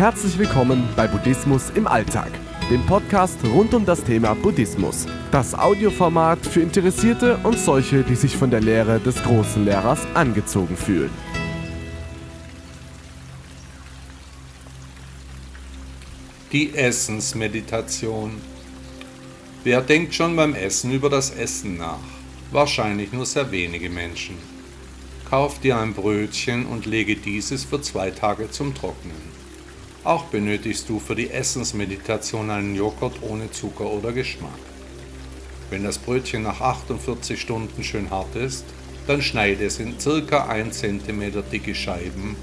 Herzlich willkommen bei Buddhismus im Alltag, dem Podcast rund um das Thema Buddhismus. Das Audioformat für Interessierte und solche, die sich von der Lehre des großen Lehrers angezogen fühlen. Die Essensmeditation. Wer denkt schon beim Essen über das Essen nach? Wahrscheinlich nur sehr wenige Menschen. Kauf dir ein Brötchen und lege dieses für zwei Tage zum Trocknen. Auch benötigst du für die Essensmeditation einen Joghurt ohne Zucker oder Geschmack. Wenn das Brötchen nach 48 Stunden schön hart ist, dann schneide es in ca. 1 cm dicke Scheiben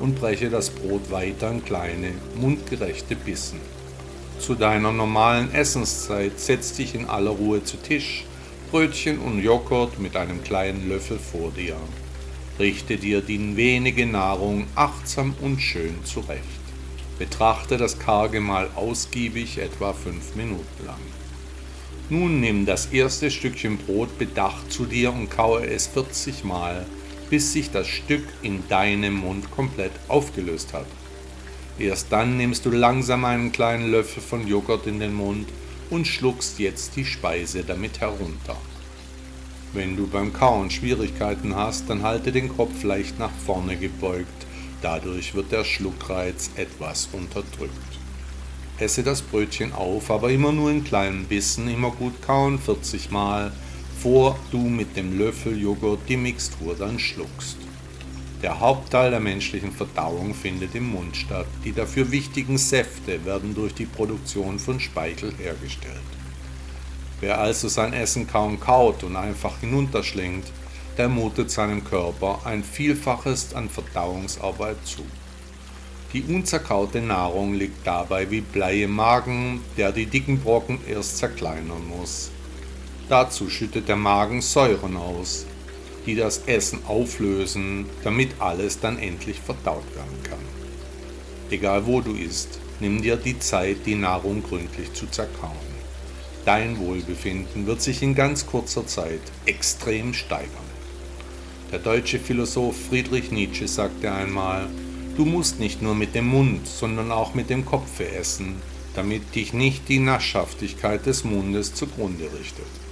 und breche das Brot weiter in kleine, mundgerechte Bissen. Zu deiner normalen Essenszeit setz dich in aller Ruhe zu Tisch, Brötchen und Joghurt mit einem kleinen Löffel vor dir. Richte dir die wenige Nahrung achtsam und schön zurecht. Betrachte das karge Mahl ausgiebig etwa fünf Minuten lang. Nun nimm das erste Stückchen Brot bedacht zu dir und kaue es 40 Mal, bis sich das Stück in deinem Mund komplett aufgelöst hat. Erst dann nimmst du langsam einen kleinen Löffel von Joghurt in den Mund und schluckst jetzt die Speise damit herunter. Wenn du beim Kauen Schwierigkeiten hast, dann halte den Kopf leicht nach vorne gebeugt, dadurch wird der Schluckreiz etwas unterdrückt. Esse das Brötchen auf, aber immer nur in kleinen Bissen, immer gut kauen, 40 Mal, vor du mit dem Löffel Joghurt die Mixtur dann schluckst. Der Hauptteil der menschlichen Verdauung findet im Mund statt. Die dafür wichtigen Säfte werden durch die Produktion von Speichel hergestellt. Wer also sein Essen kaum kaut und einfach hinunterschlingt, der mutet seinem Körper ein Vielfaches an Verdauungsarbeit zu. Die unzerkaute Nahrung liegt dabei wie Blei im Magen, der die dicken Brocken erst zerkleinern muss. Dazu schüttet der Magen Säuren aus, die das Essen auflösen, damit alles dann endlich verdaut werden kann. Egal wo du isst, nimm dir die Zeit, die Nahrung gründlich zu zerkauen. Dein Wohlbefinden wird sich in ganz kurzer Zeit extrem steigern. Der deutsche Philosoph Friedrich Nietzsche sagte einmal, du musst nicht nur mit dem Mund, sondern auch mit dem Kopfe essen, damit dich nicht die Naschhaftigkeit des Mundes zugrunde richtet.